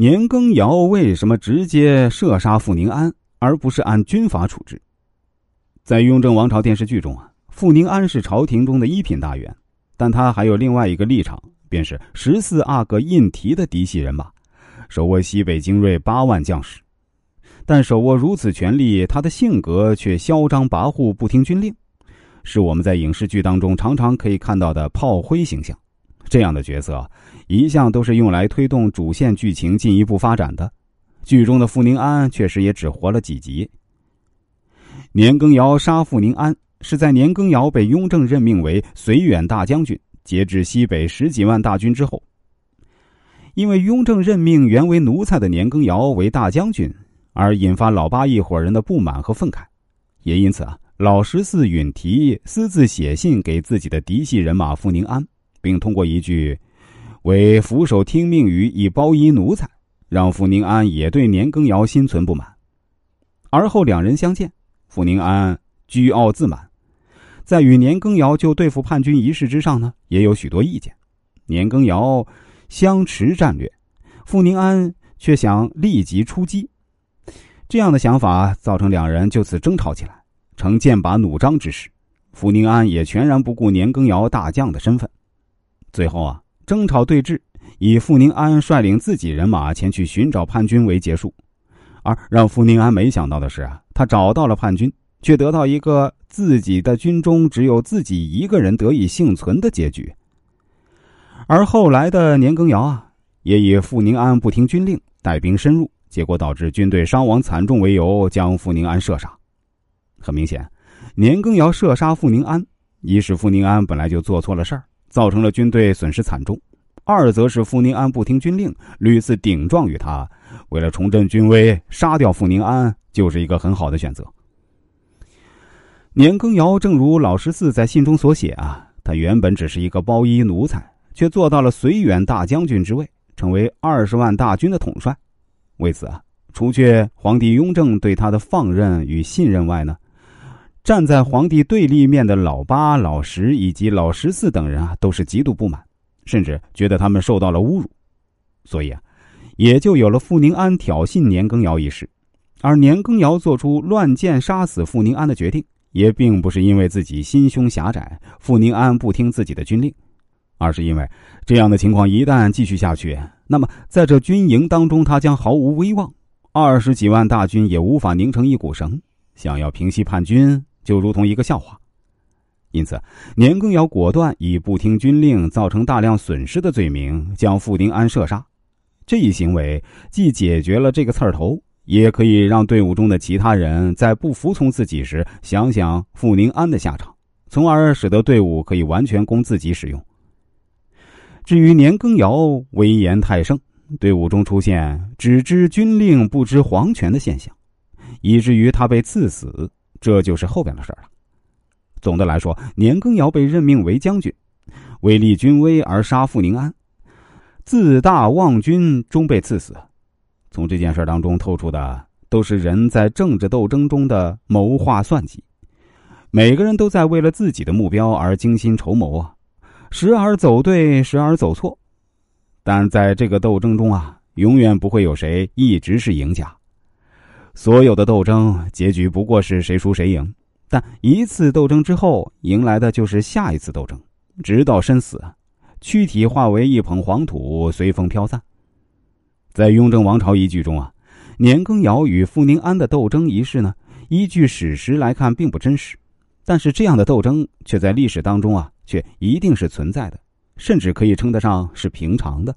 年羹尧为什么直接射杀傅宁安，而不是按军法处置？在《雍正王朝》电视剧中啊，傅宁安是朝廷中的一品大员，但他还有另外一个立场，便是十四阿哥胤禔的嫡系人马，手握西北精锐八万将士。但手握如此权力，他的性格却嚣张跋扈，不听军令，是我们在影视剧当中常常可以看到的炮灰形象。这样的角色，一向都是用来推动主线剧情进一步发展的。剧中的傅宁安确实也只活了几集。年羹尧杀傅宁安，是在年羹尧被雍正任命为绥远大将军，节制西北十几万大军之后。因为雍正任命原为奴才的年羹尧为大将军，而引发老八一伙人的不满和愤慨，也因此啊，老十四允提私自写信给自己的嫡系人马傅宁安，并通过一句“为俯首听命于一包衣奴才”，让傅宁安也对年羹尧心存不满。而后两人相见。傅宁安居傲自满，在与年羹尧就对付叛军一事之上呢，也有许多意见。年羹尧相持战略，傅宁安却想立即出击，这样的想法造成两人就此争吵起来，成剑拔弩张之势。傅宁安也全然不顾年羹尧大将的身份，最后啊，争吵对峙以傅宁安率领自己人马前去寻找叛军为结束。而让傅宁安没想到的是啊，他找到了叛军，却得到一个自己的军中只有自己一个人得以幸存的结局。而后来的年羹尧啊，也以傅宁安不听军令，带兵深入，结果导致军队伤亡惨重为由，将傅宁安射杀。很明显，年羹尧射杀傅宁安，一是傅宁安本来就做错了事儿，造成了军队损失惨重。二则是傅宁安不听军令，屡次顶撞于他，为了重振军威，杀掉傅宁安就是一个很好的选择。年羹尧正如老十四在信中所写啊，他原本只是一个包衣奴才，却做到了绥远大将军之位，成为二十万大军的统帅。为此啊，除却皇帝雍正对他的放任与信任外呢，站在皇帝对立面的老八、老十以及老十四等人啊，都是极度不满。甚至觉得他们受到了侮辱，所以啊，也就有了傅宁安挑衅年羹尧一事。而年羹尧做出乱箭杀死傅宁安的决定，也并不是因为自己心胸狭窄，傅宁安不听自己的军令，而是因为这样的情况一旦继续下去，那么在这军营当中，他将毫无威望，二十几万大军也无法拧成一股绳，想要平息叛军，就如同一个笑话。因此，年羹尧果断以不听军令造成大量损失的罪名将傅宁安射杀。这一行为既解决了这个刺儿头，也可以让队伍中的其他人在不服从自己时想想傅宁安的下场，从而使得队伍可以完全供自己使用。至于年羹尧威严太盛，队伍中出现只知军令不知皇权的现象，以至于他被赐死，这就是后边的事了。总的来说，年羹尧被任命为将军，为立军威而杀傅宁安，自大妄军，终被赐死。从这件事当中透出的，都是人在政治斗争中的谋划算计。每个人都在为了自己的目标而精心筹谋啊，时而走对，时而走错。但在这个斗争中啊，永远不会有谁一直是赢家。所有的斗争结局不过是谁输谁赢。但一次斗争之后，迎来的就是下一次斗争，直到身死，躯体化为一捧黄土，随风飘散。在《雍正王朝》一剧中啊，年羹尧与傅宁安的斗争一事呢，依据史实来看并不真实，但是这样的斗争却在历史当中啊，却一定是存在的，甚至可以称得上是平常的。